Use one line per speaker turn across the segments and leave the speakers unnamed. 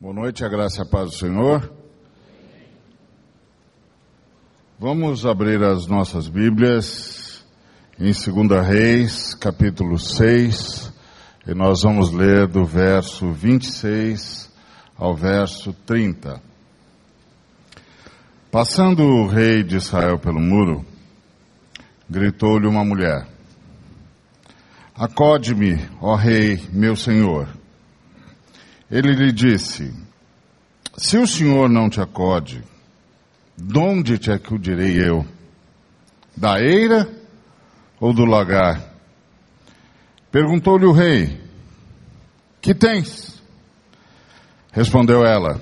Boa noite, a graça e a paz do Senhor. Vamos abrir as nossas Bíblias em 2 Reis, capítulo 6, e nós vamos ler do verso 26 ao verso 30. Passando o rei de Israel pelo muro, gritou-lhe uma mulher: Acode-me, ó rei, meu senhor. Ele lhe disse: Se o senhor não te acode, de onde te acudirei eu? Da eira ou do lagar? Perguntou-lhe o rei: Que tens? Respondeu ela: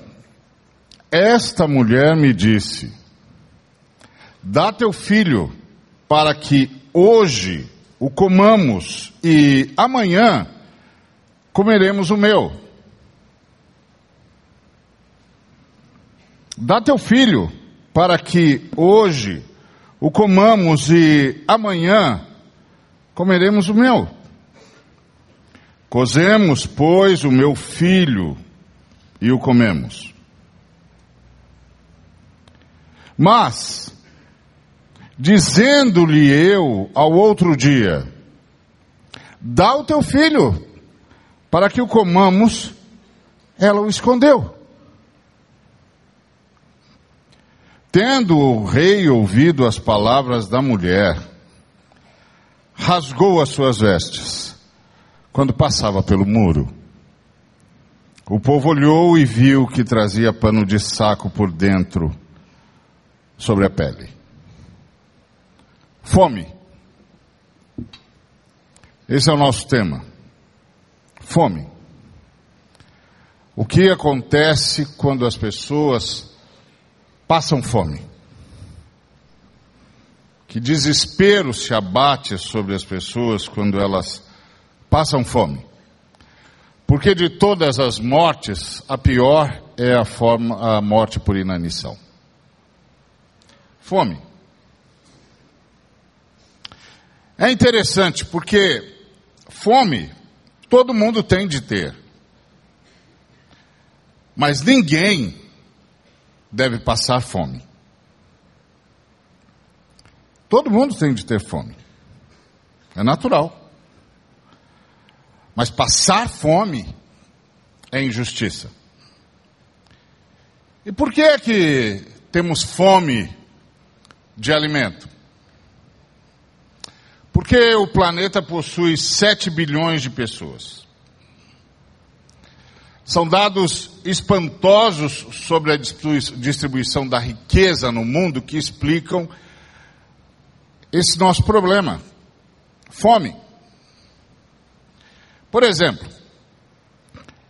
Esta mulher me disse: Dá teu filho para que hoje o comamos e amanhã comeremos o meu. Dá teu filho para que hoje o comamos e amanhã comeremos o meu. Cozemos, pois, o meu filho e o comemos. Mas, dizendo-lhe eu ao outro dia, dá o teu filho para que o comamos, ela o escondeu. Tendo o rei ouvido as palavras da mulher, rasgou as suas vestes quando passava pelo muro. O povo olhou e viu que trazia pano de saco por dentro sobre a pele. Fome. Esse é o nosso tema. Fome. O que acontece quando as pessoas passam fome. Que desespero se abate sobre as pessoas quando elas passam fome. Porque de todas as mortes, a pior é a, forma, a morte por inanição. Fome. É interessante porque fome todo mundo tem de ter. Mas ninguém deve passar fome. Todo mundo tem de ter fome. É natural. Mas passar fome é injustiça. E por que é que temos fome de alimento? Porque o planeta possui 7 bilhões de pessoas. São dados espantosos sobre a distribuição da riqueza no mundo que explicam esse nosso problema. Fome. Por exemplo,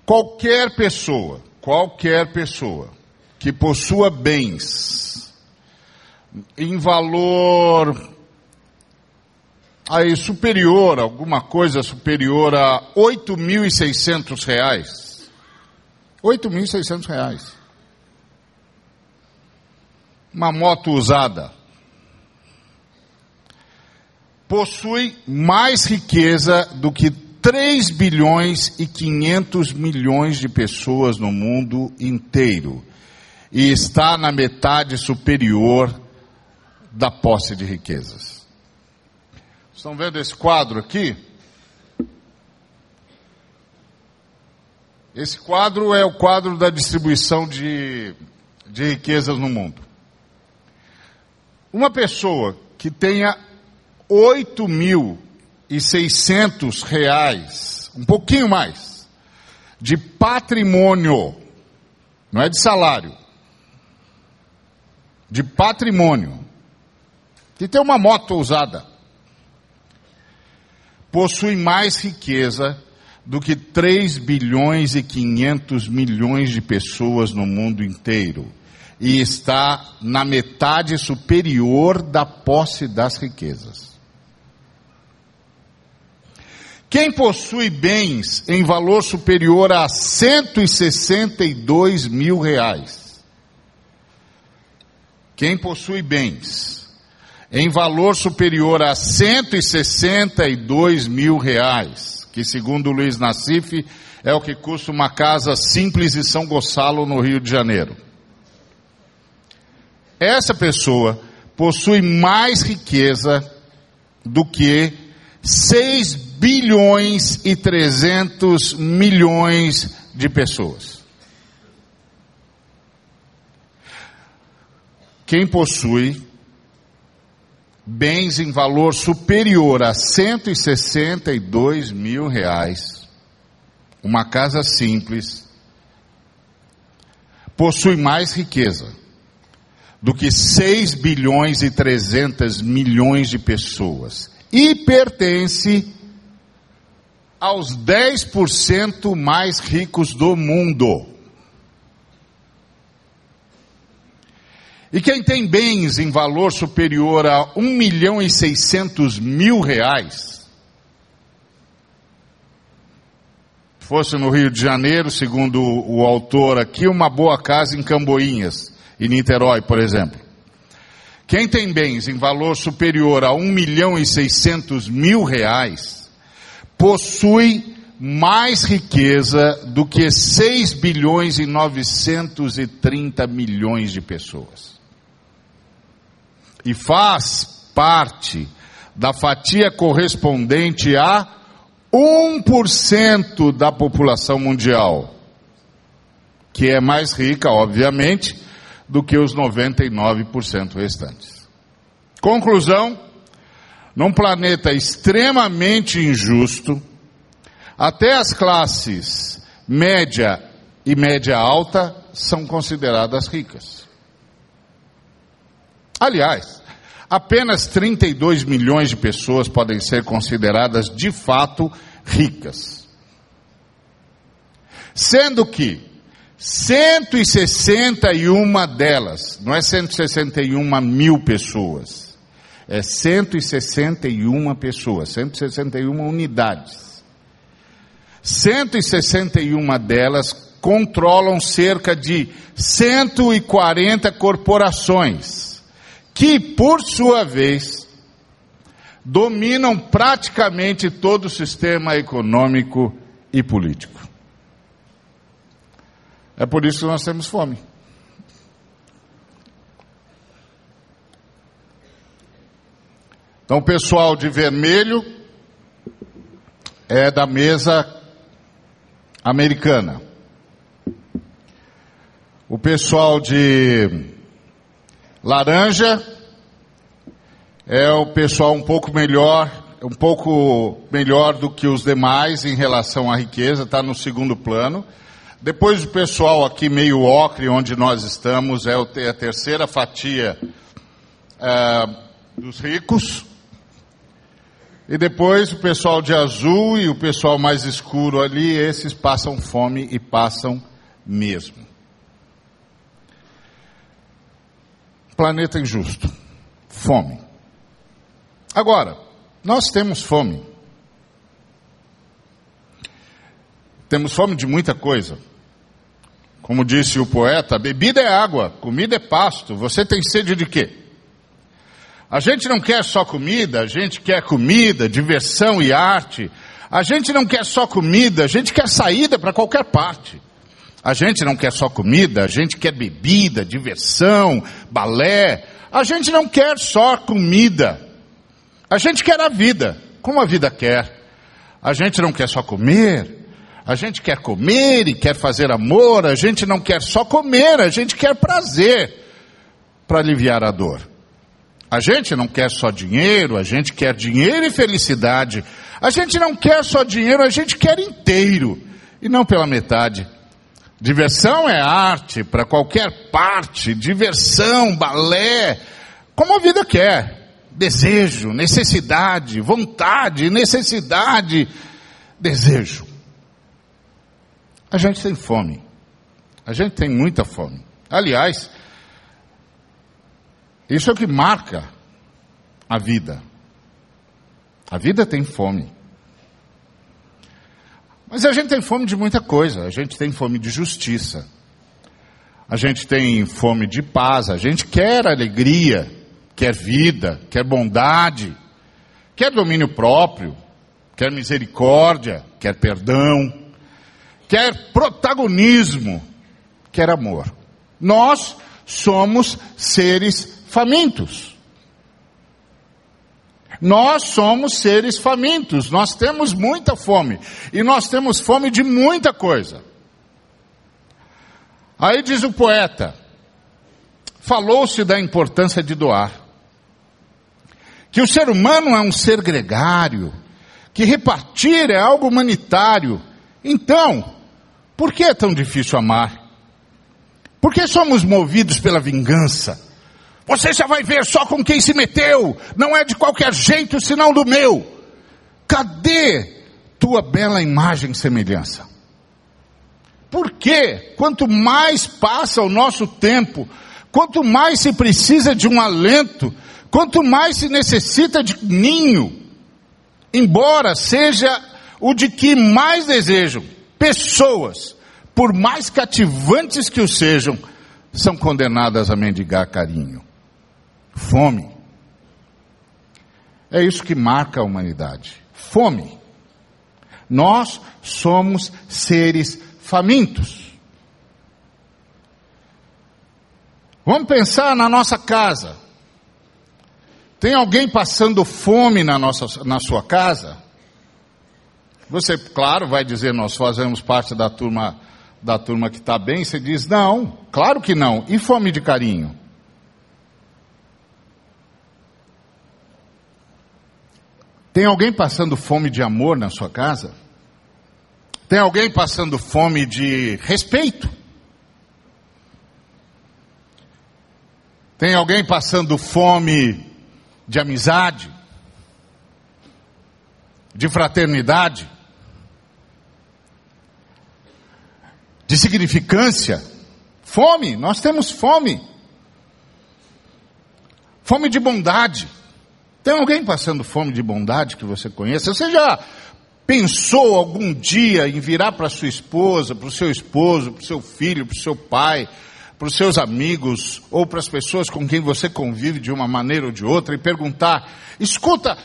qualquer pessoa, qualquer pessoa que possua bens em valor aí superior, alguma coisa superior a 8.600 reais, 8.600 reais. Uma moto usada. Possui mais riqueza do que 3 bilhões e 500 milhões de pessoas no mundo inteiro. E está na metade superior da posse de riquezas. Estão vendo esse quadro aqui? Esse quadro é o quadro da distribuição de, de riquezas no mundo. Uma pessoa que tenha 8.600 reais, um pouquinho mais, de patrimônio, não é de salário, de patrimônio, que tem uma moto usada, possui mais riqueza do que 3 bilhões e 500 milhões de pessoas no mundo inteiro e está na metade superior da posse das riquezas. Quem possui bens em valor superior a 162 mil reais? Quem possui bens em valor superior a 162 mil reais? Que segundo Luiz Nassif é o que custa uma casa simples em São Gonçalo, no Rio de Janeiro. Essa pessoa possui mais riqueza do que 6 bilhões e 300 milhões de pessoas. Quem possui bens em valor superior a 162 mil reais, uma casa simples, possui mais riqueza do que 6 bilhões e 300 milhões de pessoas e pertence aos 10% mais ricos do mundo. E quem tem bens em valor superior a 1 milhão e 600 mil reais, fosse no Rio de Janeiro, segundo o autor aqui, uma boa casa em Camboinhas, em Niterói, por exemplo. Quem tem bens em valor superior a 1 milhão e 600 mil reais, possui mais riqueza do que 6 bilhões e 930 milhões de pessoas. E faz parte da fatia correspondente a 1% da população mundial, que é mais rica, obviamente, do que os 99% restantes. Conclusão: num planeta extremamente injusto, até as classes média e média alta são consideradas ricas. Aliás, apenas 32 milhões de pessoas podem ser consideradas de fato ricas. Sendo que 161 delas, não é 161 mil pessoas, é 161 pessoas, 161 unidades. 161 delas controlam cerca de 140 corporações, que, por sua vez, dominam praticamente todo o sistema econômico e político. É por isso que nós temos fome. Então, o pessoal de vermelho é da mesa americana. O pessoal de laranja é o pessoal um pouco melhor, um pouco melhor do que os demais em relação à riqueza, está no segundo plano. Depois o pessoal aqui meio ocre, onde nós estamos, é a terceira fatia é, dos ricos. E depois o pessoal de azul e o pessoal mais escuro ali, esses passam fome e passam mesmo. Planeta injusto. Fome. Agora, nós temos fome. Temos fome de muita coisa. Como disse o poeta, bebida é água, comida é pasto. Você tem sede de quê? A gente não quer só comida, a gente quer comida, diversão e arte. A gente não quer só comida, a gente quer saída para qualquer parte. A gente não quer só comida, a gente quer bebida, diversão, balé. A gente não quer só comida. A gente quer a vida, como a vida quer. A gente não quer só comer, a gente quer comer e quer fazer amor, a gente não quer só comer, a gente quer prazer para aliviar a dor. A gente não quer só dinheiro, a gente quer dinheiro e felicidade. A gente não quer só dinheiro, a gente quer inteiro e não pela metade. Diversão é arte para qualquer parte, diversão, balé, como a vida quer. Desejo, necessidade, vontade, necessidade, desejo. A gente tem fome. A gente tem muita fome. Aliás, isso é o que marca a vida. A vida tem fome. Mas a gente tem fome de muita coisa. A gente tem fome de justiça. A gente tem fome de paz. A gente quer alegria, quer vida, quer bondade, quer domínio próprio, quer misericórdia, quer perdão quer protagonismo, quer amor. Nós somos seres famintos. Nós somos seres famintos, nós temos muita fome. E nós temos fome de muita coisa. Aí diz o poeta: falou-se da importância de doar. Que o ser humano é um ser gregário, que repartir é algo humanitário. Então, por que é tão difícil amar? Por que somos movidos pela vingança? Você já vai ver só com quem se meteu, não é de qualquer jeito senão do meu. Cadê tua bela imagem e semelhança? Porque quanto mais passa o nosso tempo, quanto mais se precisa de um alento, quanto mais se necessita de ninho, embora seja o de que mais desejam, pessoas, por mais cativantes que o sejam, são condenadas a mendigar carinho, fome. É isso que marca a humanidade. Fome. Nós somos seres famintos. Vamos pensar na nossa casa. Tem alguém passando fome na, nossa, na sua casa? Você, claro, vai dizer, nós fazemos parte da turma, da turma que está bem. Você diz, não, claro que não. E fome de carinho? Tem alguém passando fome de amor na sua casa? Tem alguém passando fome de respeito? Tem alguém passando fome de amizade? De fraternidade? De significância? Fome, nós temos fome. Fome de bondade. Tem alguém passando fome de bondade que você conheça? Você já Pensou algum dia em virar para sua esposa, para o seu esposo, para o seu filho, para o seu pai, para os seus amigos ou para as pessoas com quem você convive de uma maneira ou de outra e perguntar: escuta,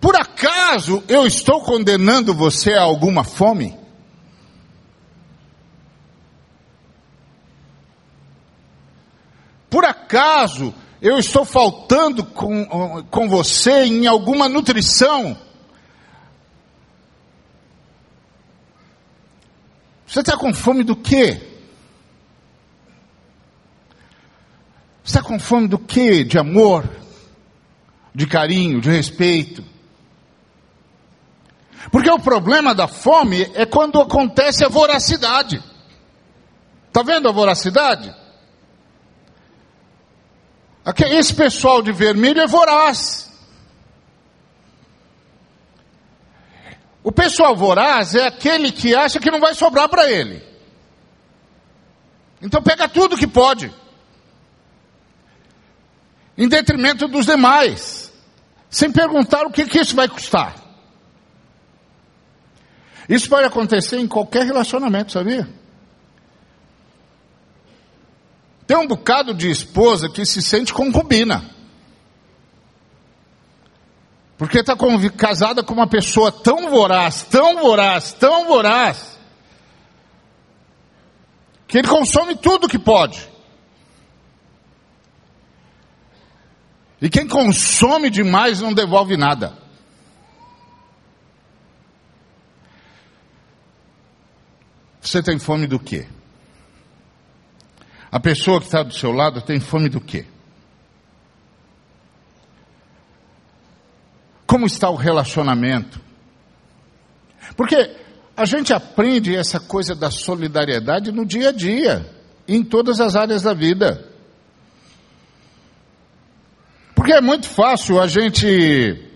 por acaso eu estou condenando você a alguma fome? Por acaso eu estou faltando com, com você em alguma nutrição? Você está com fome do quê? Você está com fome do quê? De amor, de carinho, de respeito. Porque o problema da fome é quando acontece a voracidade. Está vendo a voracidade? Esse pessoal de vermelho é voraz. O pessoal voraz é aquele que acha que não vai sobrar para ele. Então pega tudo que pode. Em detrimento dos demais. Sem perguntar o que, que isso vai custar. Isso pode acontecer em qualquer relacionamento, sabia? Tem um bocado de esposa que se sente concubina. Porque está casada com uma pessoa tão voraz, tão voraz, tão voraz, que ele consome tudo que pode. E quem consome demais não devolve nada. Você tem fome do quê? A pessoa que está do seu lado tem fome do quê? Como está o relacionamento? Porque a gente aprende essa coisa da solidariedade no dia a dia, em todas as áreas da vida. Porque é muito fácil a gente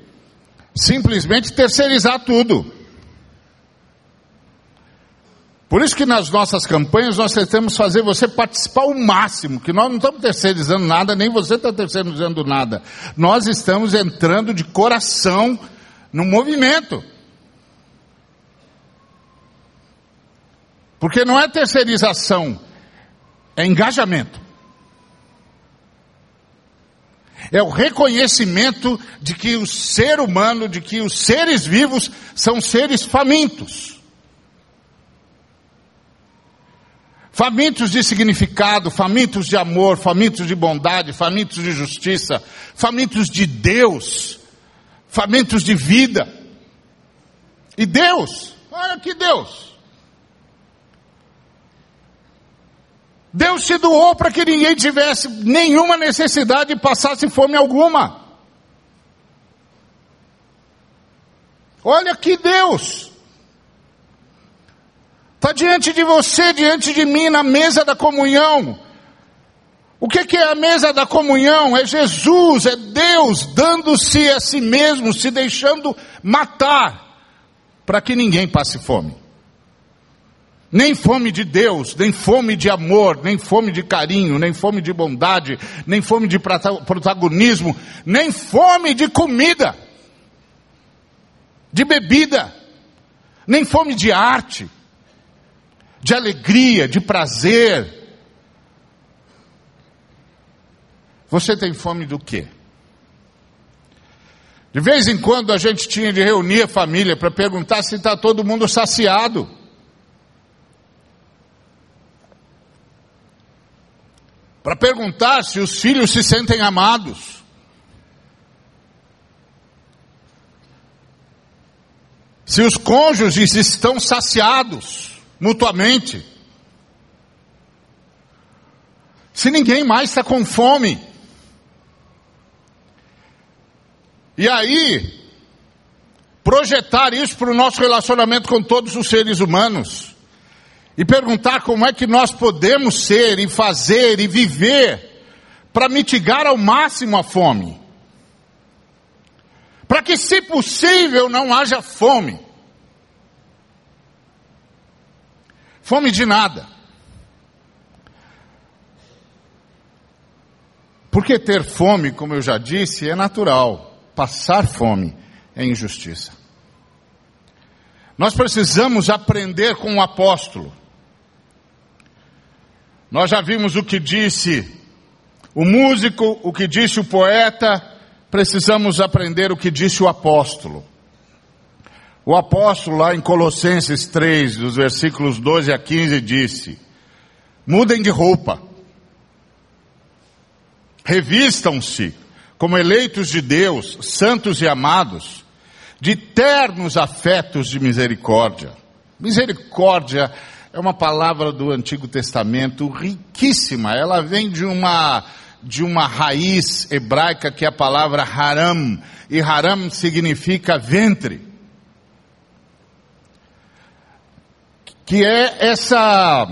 simplesmente terceirizar tudo. Por isso que nas nossas campanhas nós tentamos fazer você participar o máximo, que nós não estamos terceirizando nada, nem você está terceirizando nada. Nós estamos entrando de coração no movimento. Porque não é terceirização, é engajamento. É o reconhecimento de que o ser humano, de que os seres vivos são seres famintos. Famintos de significado, famintos de amor, famintos de bondade, famintos de justiça, famintos de Deus, famintos de vida. E Deus, olha que Deus. Deus se doou para que ninguém tivesse nenhuma necessidade e passasse fome alguma. Olha que Deus. Está diante de você, diante de mim, na mesa da comunhão. O que, que, é a mesa da comunhão? É Jesus, é Deus dando-se a si mesmo, se deixando matar, para que ninguém passe fome. Nem fome de Deus, nem fome de amor, nem fome de carinho, nem fome de bondade, nem fome de protagonismo, nem fome de comida, de bebida, nem fome de arte de alegria, de prazer. Você tem fome do quê? De vez em quando a gente tinha de reunir a família para perguntar se está todo mundo saciado. Para perguntar se os filhos se sentem amados. Se os cônjuges estão saciados mutuamente. Se ninguém mais está com fome. E aí, projetar isso para o nosso relacionamento com todos os seres humanos. E perguntar como é que nós podemos ser e fazer e viver para mitigar ao máximo a fome. Para que, se possível, não haja fome. Fome de nada. Porque ter fome, como eu já disse, é natural. Passar fome é injustiça. Nós precisamos aprender com o apóstolo. Nós já vimos o que disse o músico, o que disse o poeta, precisamos aprender o que disse o apóstolo. O apóstolo lá em Colossenses 3, dos versículos 12 a 15, disse: Mudem de roupa, revistam-se como eleitos de Deus, santos e amados, de ternos afetos de misericórdia. Misericórdia é uma palavra do Antigo Testamento riquíssima, ela vem de uma de uma raiz hebraica que é a palavra haram, e haram significa ventre. Que é essa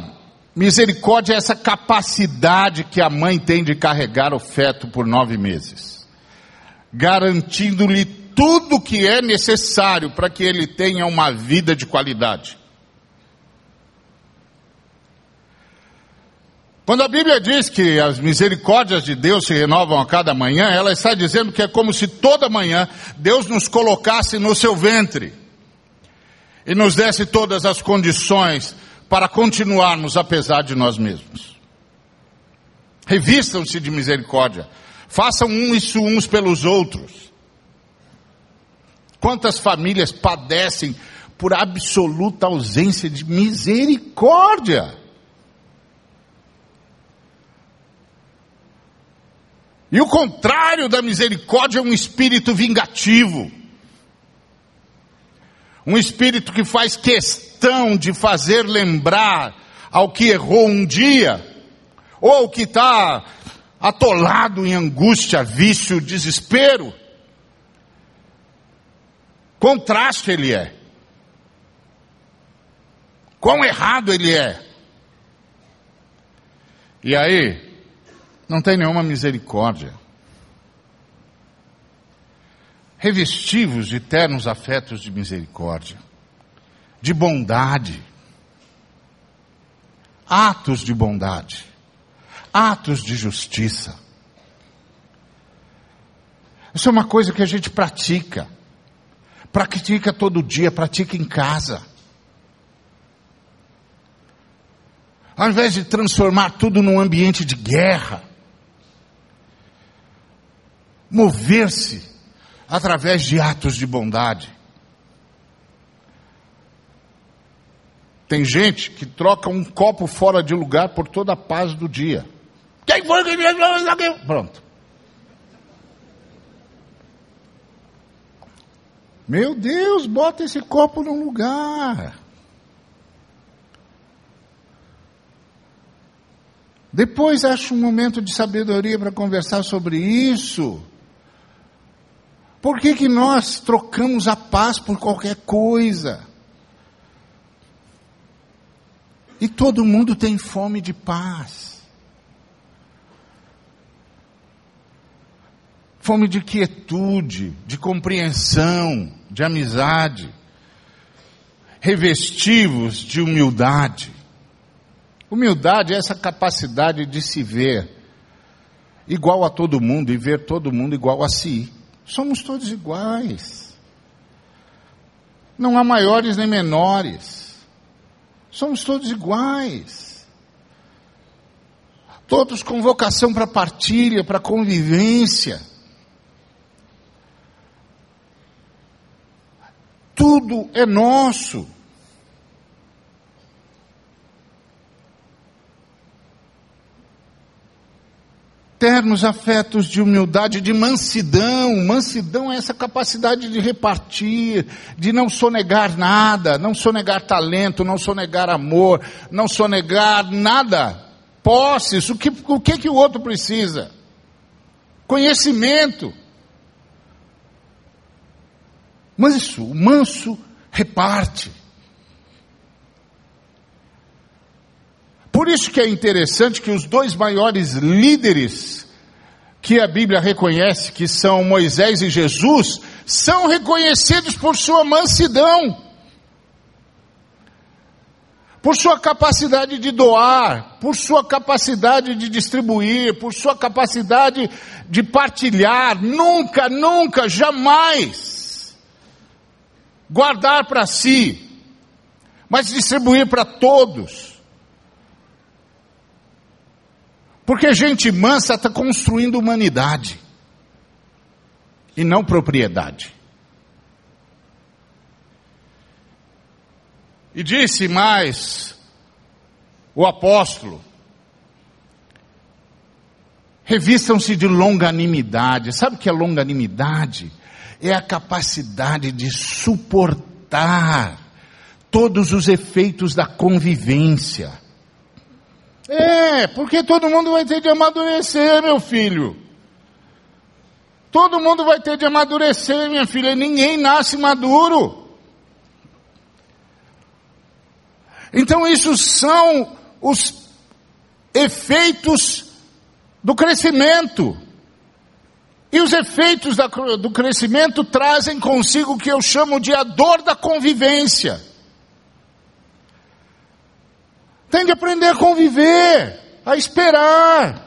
misericórdia, essa capacidade que a mãe tem de carregar o feto por nove meses, garantindo-lhe tudo o que é necessário para que ele tenha uma vida de qualidade. Quando a Bíblia diz que as misericórdias de Deus se renovam a cada manhã, ela está dizendo que é como se toda manhã Deus nos colocasse no seu ventre e nos desse todas as condições para continuarmos apesar de nós mesmos. Revistam-se de misericórdia. Façam um isso uns pelos outros. Quantas famílias padecem por absoluta ausência de misericórdia? E o contrário da misericórdia é um espírito vingativo. Um espírito que faz questão de fazer lembrar ao que errou um dia, ou que está atolado em angústia, vício, desespero. Contraste ele é. Quão errado ele é. E aí, não tem nenhuma misericórdia revestivos de ternos afetos de misericórdia, de bondade, atos de bondade, atos de justiça. Isso é uma coisa que a gente pratica, pratica todo dia, pratica em casa. Ao invés de transformar tudo num ambiente de guerra, mover-se através de atos de bondade. Tem gente que troca um copo fora de lugar por toda a paz do dia. Quem foi que. Pronto. Meu Deus, bota esse copo no lugar. Depois acho um momento de sabedoria para conversar sobre isso. Por que, que nós trocamos a paz por qualquer coisa? E todo mundo tem fome de paz. Fome de quietude, de compreensão, de amizade, revestivos de humildade. Humildade é essa capacidade de se ver igual a todo mundo e ver todo mundo igual a si. Somos todos iguais. Não há maiores nem menores. Somos todos iguais. Todos com vocação para partilha, para convivência. Tudo é nosso. Ternos afetos de humildade, de mansidão. Mansidão é essa capacidade de repartir, de não sonegar nada, não sonegar talento, não sonegar amor, não sonegar nada. Posses, o que o, que, que o outro precisa? Conhecimento. Mas isso, o manso reparte. Por isso que é interessante que os dois maiores líderes que a Bíblia reconhece, que são Moisés e Jesus, são reconhecidos por sua mansidão, por sua capacidade de doar, por sua capacidade de distribuir, por sua capacidade de partilhar, nunca, nunca, jamais guardar para si, mas distribuir para todos. Porque gente mansa está construindo humanidade e não propriedade. E disse mais o apóstolo: revistam-se de longanimidade. Sabe o que é longanimidade? É a capacidade de suportar todos os efeitos da convivência é, porque todo mundo vai ter de amadurecer, meu filho. Todo mundo vai ter de amadurecer, minha filha. Ninguém nasce maduro. Então, isso são os efeitos do crescimento. E os efeitos da, do crescimento trazem consigo o que eu chamo de a dor da convivência. Tem de aprender a conviver, a esperar.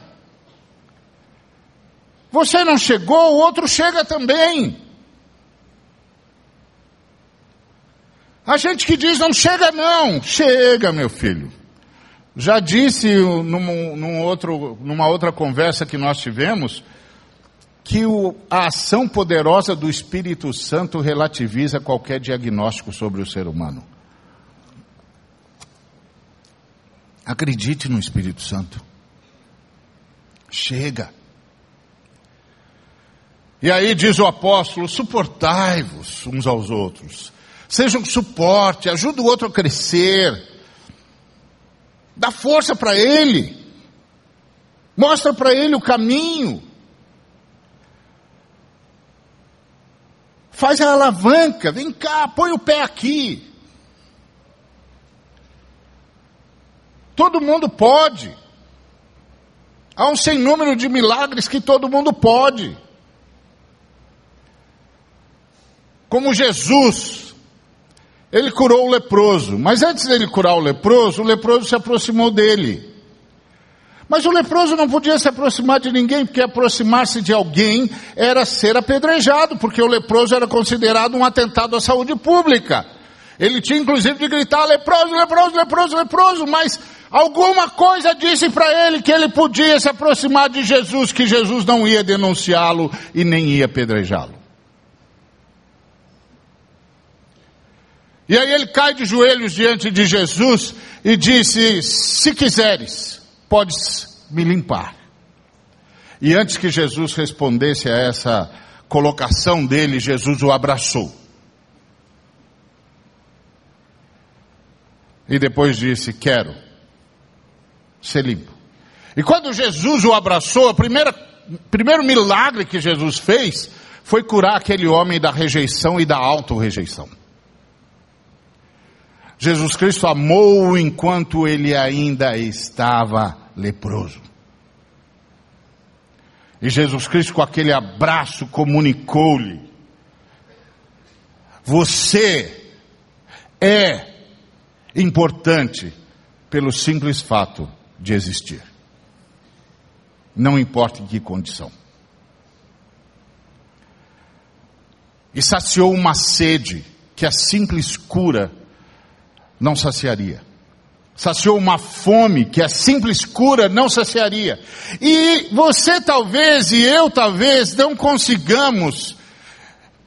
Você não chegou, o outro chega também. A gente que diz não chega não, chega meu filho. Já disse num, num outro, numa outra conversa que nós tivemos, que o, a ação poderosa do Espírito Santo relativiza qualquer diagnóstico sobre o ser humano. Acredite no Espírito Santo. Chega. E aí diz o apóstolo: suportai-vos uns aos outros. Seja um suporte, ajuda o outro a crescer. Dá força para ele. Mostra para ele o caminho. Faz a alavanca, vem cá, põe o pé aqui. Todo mundo pode. Há um sem número de milagres que todo mundo pode. Como Jesus, ele curou o leproso, mas antes dele curar o leproso, o leproso se aproximou dele. Mas o leproso não podia se aproximar de ninguém, porque aproximar-se de alguém era ser apedrejado, porque o leproso era considerado um atentado à saúde pública. Ele tinha inclusive de gritar: leproso, leproso, leproso, leproso, mas Alguma coisa disse para ele que ele podia se aproximar de Jesus, que Jesus não ia denunciá-lo e nem ia apedrejá-lo. E aí ele cai de joelhos diante de Jesus e disse: Se quiseres, podes me limpar. E antes que Jesus respondesse a essa colocação dele, Jesus o abraçou. E depois disse: Quero ser limpo. E quando Jesus o abraçou, o primeiro milagre que Jesus fez foi curar aquele homem da rejeição e da auto-rejeição. Jesus Cristo amou enquanto ele ainda estava leproso. E Jesus Cristo, com aquele abraço, comunicou-lhe: Você é importante pelo simples fato de existir. Não importa em que condição. E saciou uma sede que a simples cura não saciaria. Saciou uma fome que a simples cura não saciaria. E você talvez e eu talvez não consigamos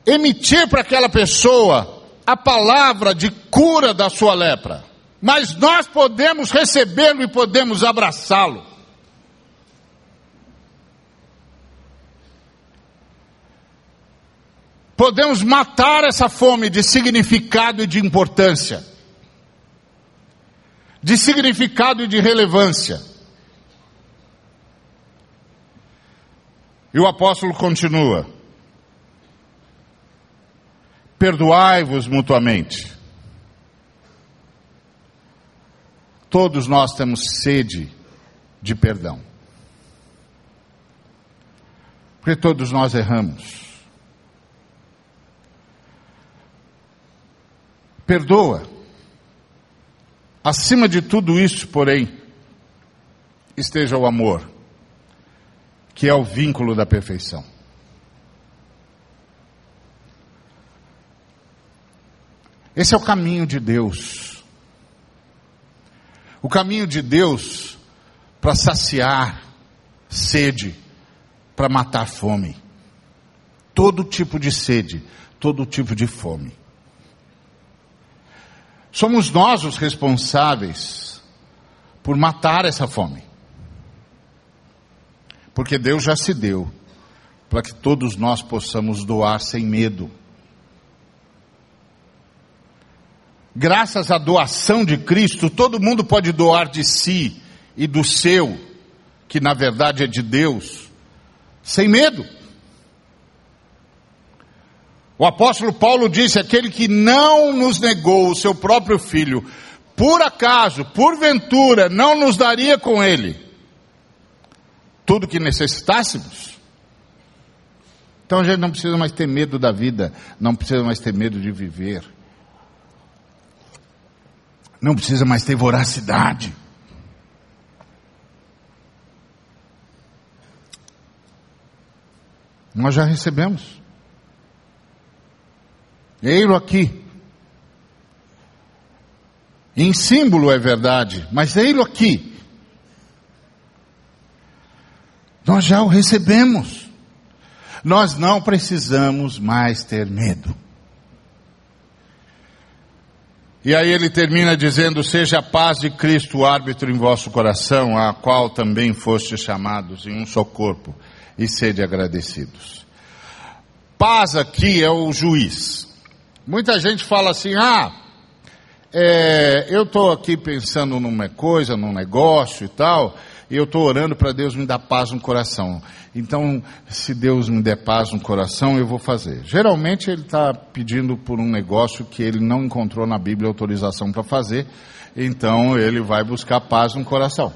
emitir para aquela pessoa a palavra de cura da sua lepra. Mas nós podemos recebê-lo e podemos abraçá-lo. Podemos matar essa fome de significado e de importância de significado e de relevância. E o apóstolo continua: Perdoai-vos mutuamente. Todos nós temos sede de perdão. Porque todos nós erramos. Perdoa. Acima de tudo isso, porém, esteja o amor, que é o vínculo da perfeição. Esse é o caminho de Deus. O caminho de Deus para saciar sede, para matar fome. Todo tipo de sede, todo tipo de fome. Somos nós os responsáveis por matar essa fome. Porque Deus já se deu para que todos nós possamos doar sem medo. Graças à doação de Cristo, todo mundo pode doar de si e do seu, que na verdade é de Deus, sem medo. O apóstolo Paulo disse: aquele que não nos negou o seu próprio filho, por acaso, porventura, não nos daria com ele tudo que necessitássemos? Então a gente não precisa mais ter medo da vida, não precisa mais ter medo de viver, não precisa mais ter voracidade. Nós já recebemos. Ei-lo aqui. Em símbolo é verdade, mas ei-lo aqui. Nós já o recebemos. Nós não precisamos mais ter medo. E aí ele termina dizendo: Seja a paz de Cristo árbitro em vosso coração, a qual também foste chamados em um só corpo, e sede agradecidos. Paz aqui é o juiz. Muita gente fala assim, ah, é, eu estou aqui pensando numa coisa, num negócio e tal, eu estou orando para Deus me dar paz no coração. Então, se Deus me der paz no coração, eu vou fazer. Geralmente ele está pedindo por um negócio que ele não encontrou na Bíblia autorização para fazer, então ele vai buscar paz no coração.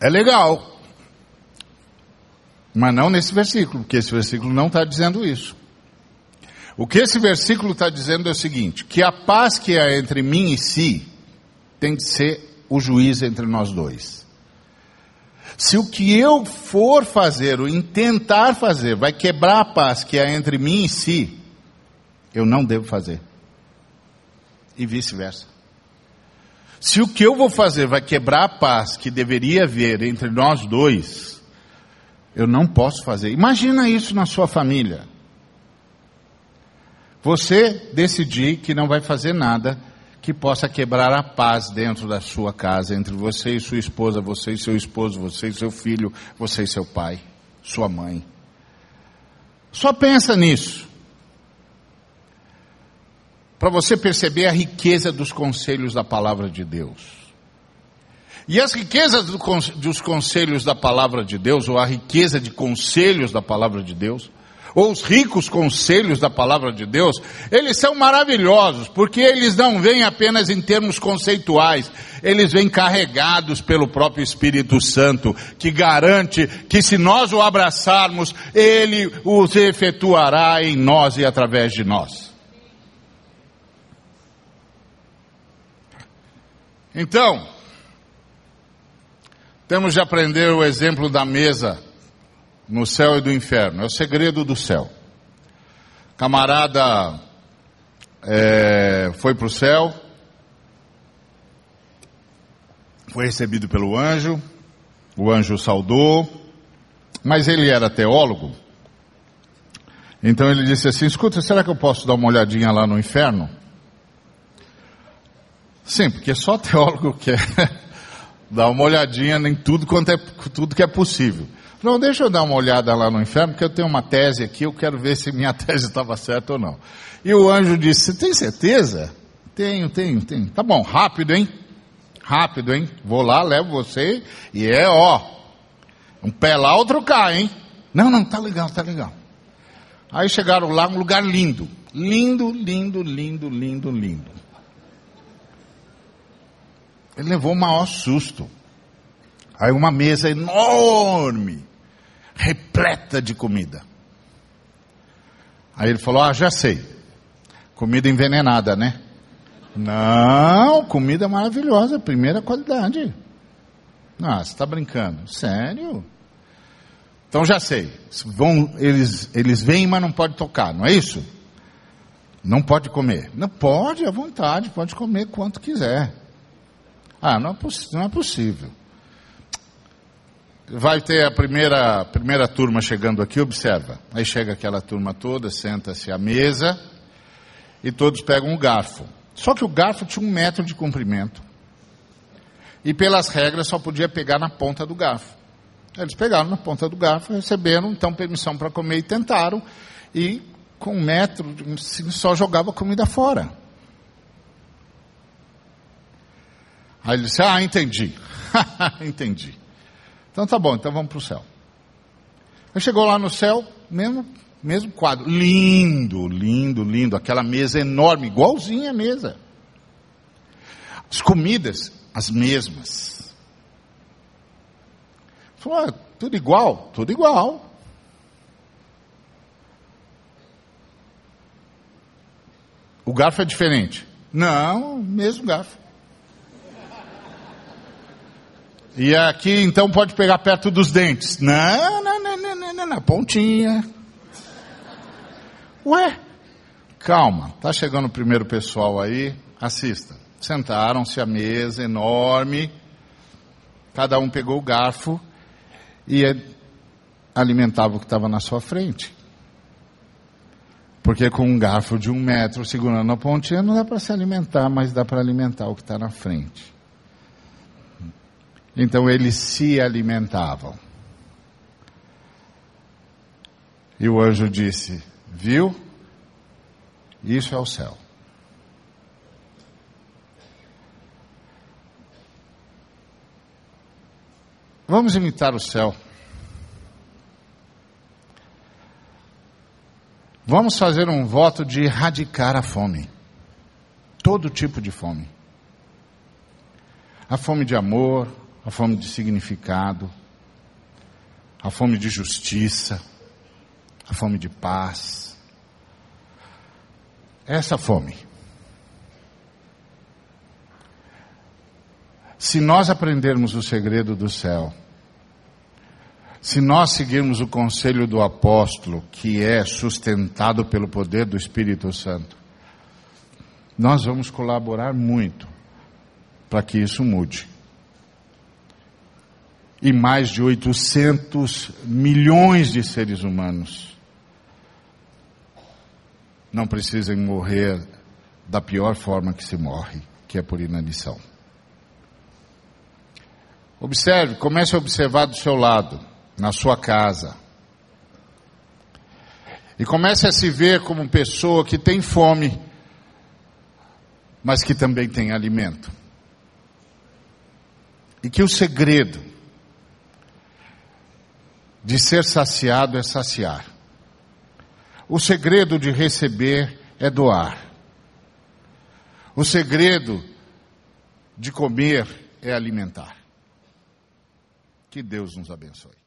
É legal, mas não nesse versículo, porque esse versículo não está dizendo isso. O que esse versículo está dizendo é o seguinte: que a paz que há entre mim e si tem que ser o juiz entre nós dois. Se o que eu for fazer, ou intentar fazer, vai quebrar a paz que há entre mim e si, eu não devo fazer. E vice-versa. Se o que eu vou fazer vai quebrar a paz que deveria haver entre nós dois, eu não posso fazer. Imagina isso na sua família. Você decidir que não vai fazer nada que possa quebrar a paz dentro da sua casa, entre você e sua esposa, você e seu esposo, você e seu filho, você e seu pai, sua mãe. Só pensa nisso. Para você perceber a riqueza dos conselhos da palavra de Deus. E as riquezas dos conselhos da palavra de Deus, ou a riqueza de conselhos da palavra de Deus, ou os ricos conselhos da palavra de Deus, eles são maravilhosos, porque eles não vêm apenas em termos conceituais, eles vêm carregados pelo próprio Espírito Santo, que garante que se nós o abraçarmos, ele os efetuará em nós e através de nós. Então, temos de aprender o exemplo da mesa no céu e do inferno. É o segredo do céu. Camarada é, foi para o céu, foi recebido pelo anjo, o anjo saudou, mas ele era teólogo. Então ele disse assim: Escuta, será que eu posso dar uma olhadinha lá no inferno? Sim, porque só teólogo quer dar uma olhadinha em tudo quanto é tudo que é possível. Não, deixa eu dar uma olhada lá no inferno, porque eu tenho uma tese aqui, eu quero ver se minha tese estava certa ou não. E o anjo disse: Você tem certeza? Tenho, tenho, tenho. Tá bom, rápido, hein? Rápido, hein? Vou lá, levo você e é ó. Um pé lá, outro cá, hein? Não, não, tá legal, tá legal. Aí chegaram lá, um lugar lindo. Lindo, lindo, lindo, lindo, lindo. Ele levou o maior susto. Aí uma mesa enorme repleta de comida. Aí ele falou: Ah, já sei. Comida envenenada, né? Não, comida maravilhosa, primeira qualidade. Ah, você está brincando? Sério? Então já sei. Vão, eles, eles vêm, mas não pode tocar, não é isso? Não pode comer. Não pode, à vontade, pode comer quanto quiser. Ah, não é, não é possível. Vai ter a primeira, primeira turma chegando aqui, observa. Aí chega aquela turma toda, senta-se à mesa e todos pegam um garfo. Só que o garfo tinha um metro de comprimento. E pelas regras só podia pegar na ponta do garfo. Eles pegaram na ponta do garfo, receberam então permissão para comer e tentaram. E com um metro só jogava comida fora. Aí ele disse: Ah, entendi. entendi. Então tá bom, então vamos para o céu. Aí chegou lá no céu, mesmo, mesmo quadro. Lindo, lindo, lindo. Aquela mesa enorme, igualzinha a mesa. As comidas, as mesmas. Falou, ah, tudo igual? Tudo igual. O garfo é diferente? Não, mesmo garfo. E aqui então pode pegar perto dos dentes. Não, não, não, não, não, não, não. pontinha. Ué, calma, tá chegando o primeiro pessoal aí, assista. Sentaram-se à mesa enorme, cada um pegou o garfo e alimentava o que estava na sua frente. Porque com um garfo de um metro segurando a pontinha não dá para se alimentar, mas dá para alimentar o que está na frente. Então eles se alimentavam. E o anjo disse: Viu? Isso é o céu. Vamos imitar o céu. Vamos fazer um voto de erradicar a fome. Todo tipo de fome. A fome de amor, a fome de significado, a fome de justiça, a fome de paz. Essa fome. Se nós aprendermos o segredo do céu, se nós seguirmos o conselho do apóstolo, que é sustentado pelo poder do Espírito Santo, nós vamos colaborar muito para que isso mude e mais de 800 milhões de seres humanos não precisem morrer da pior forma que se morre, que é por inanição. Observe, comece a observar do seu lado, na sua casa. E comece a se ver como pessoa que tem fome, mas que também tem alimento. E que o segredo de ser saciado é saciar. O segredo de receber é doar. O segredo de comer é alimentar. Que Deus nos abençoe.